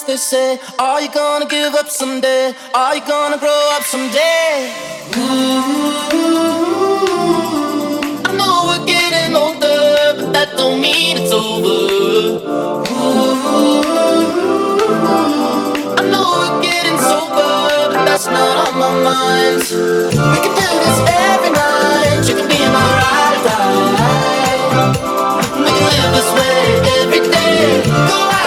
things they say. Are you gonna give up someday? Are you gonna grow up someday? Ooh, I know we're getting older, but that don't mean it's over. Ooh, I know we're getting sober, but that's not on my mind. We can do this every night. You can be my ride or die. We can live this way every day. Go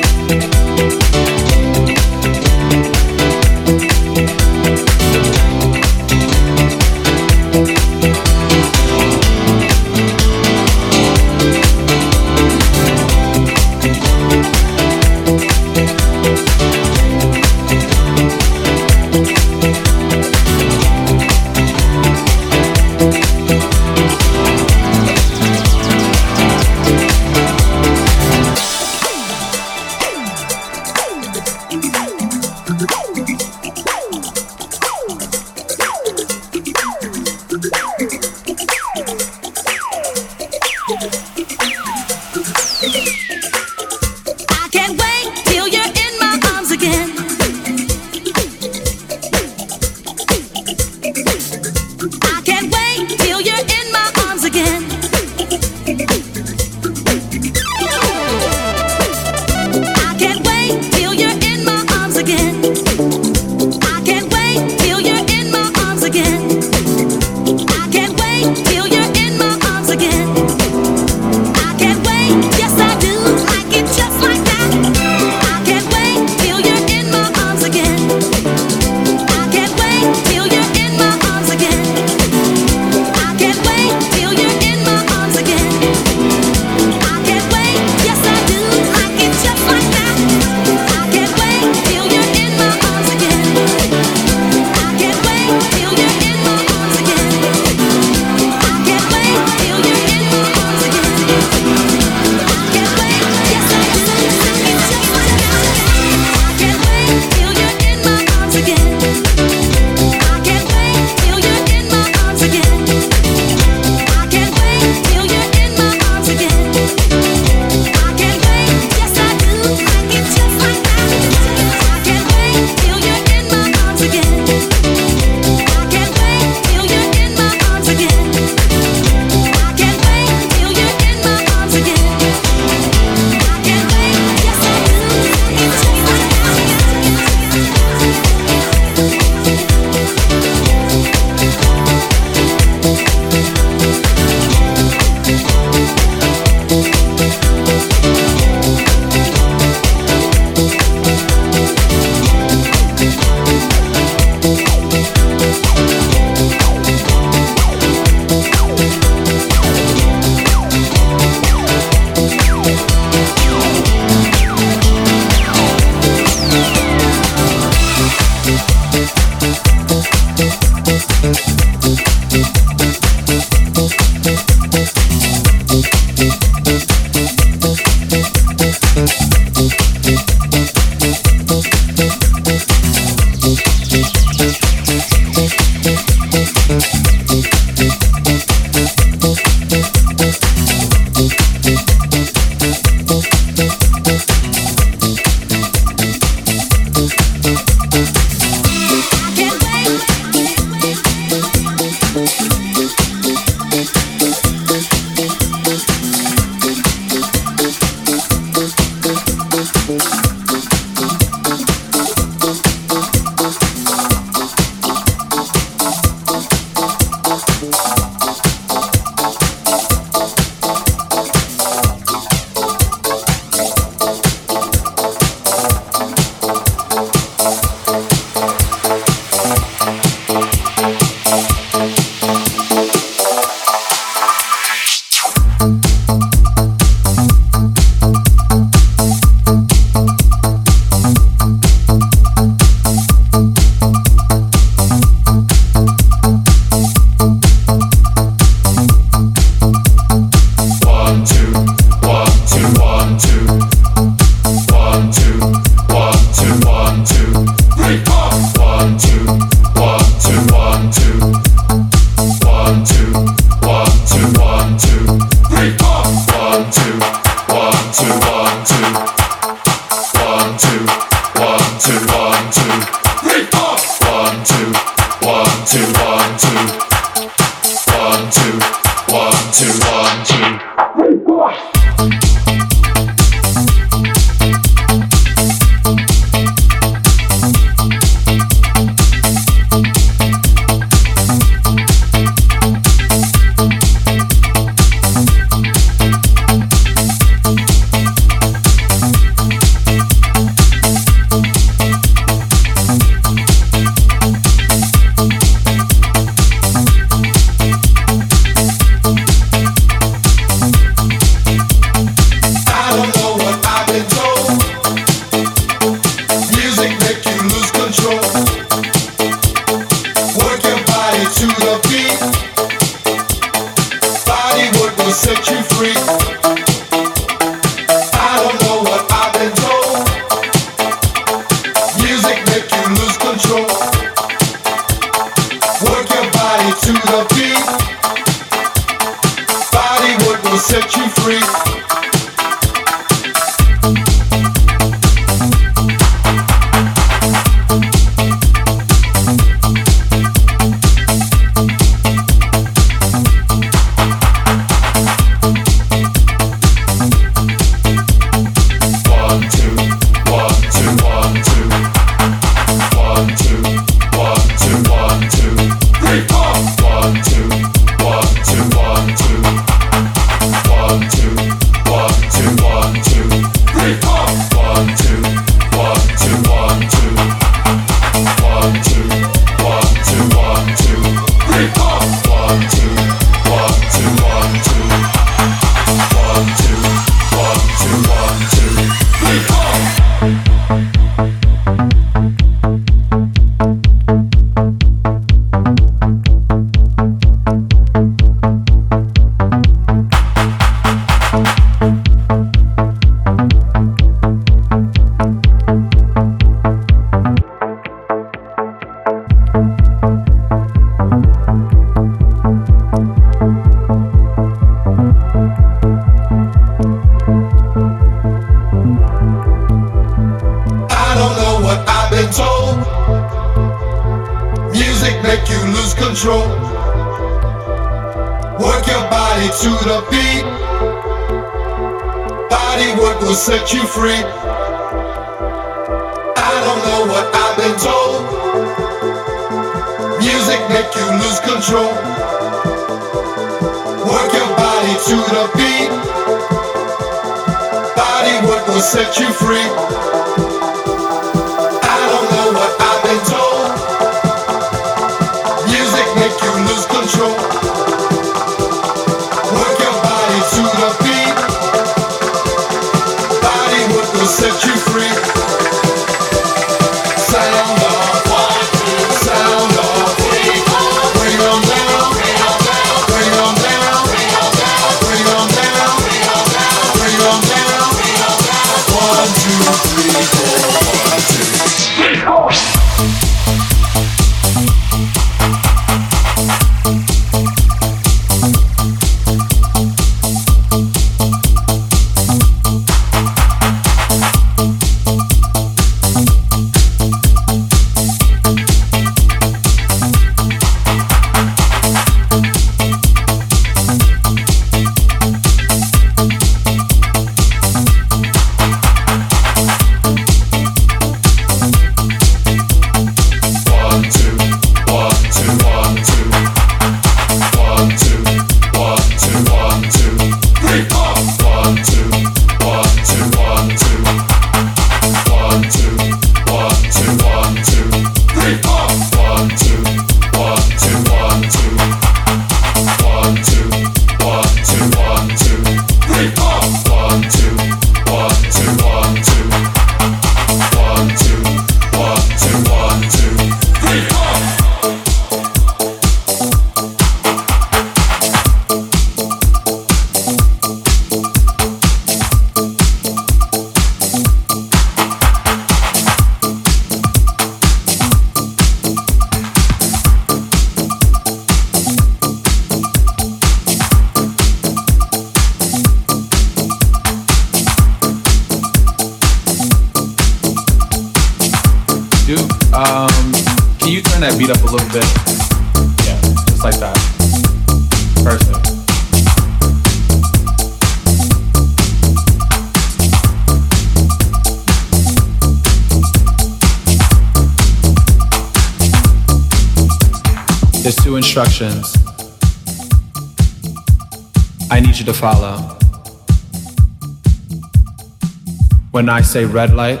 When I say red light,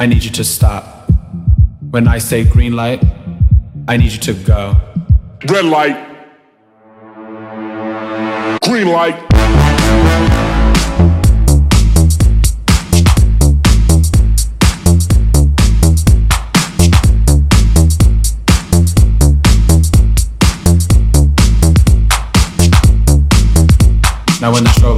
I need you to stop. When I say green light, I need you to go. Red light. Green light. Now when the strobe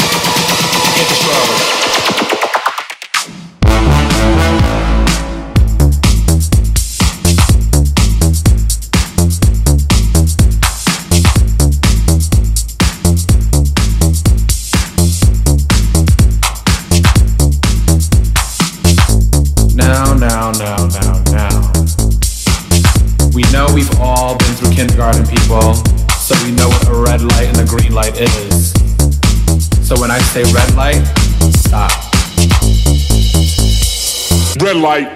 Red light.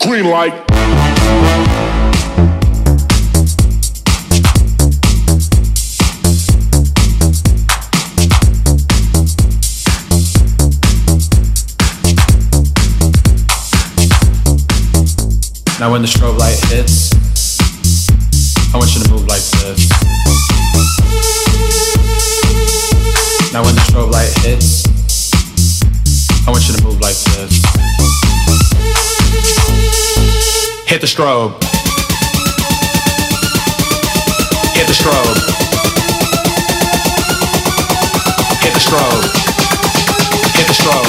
Green light. Now when the strobe strobe. Hit the strobe. Hit the strobe. Hit the strobe.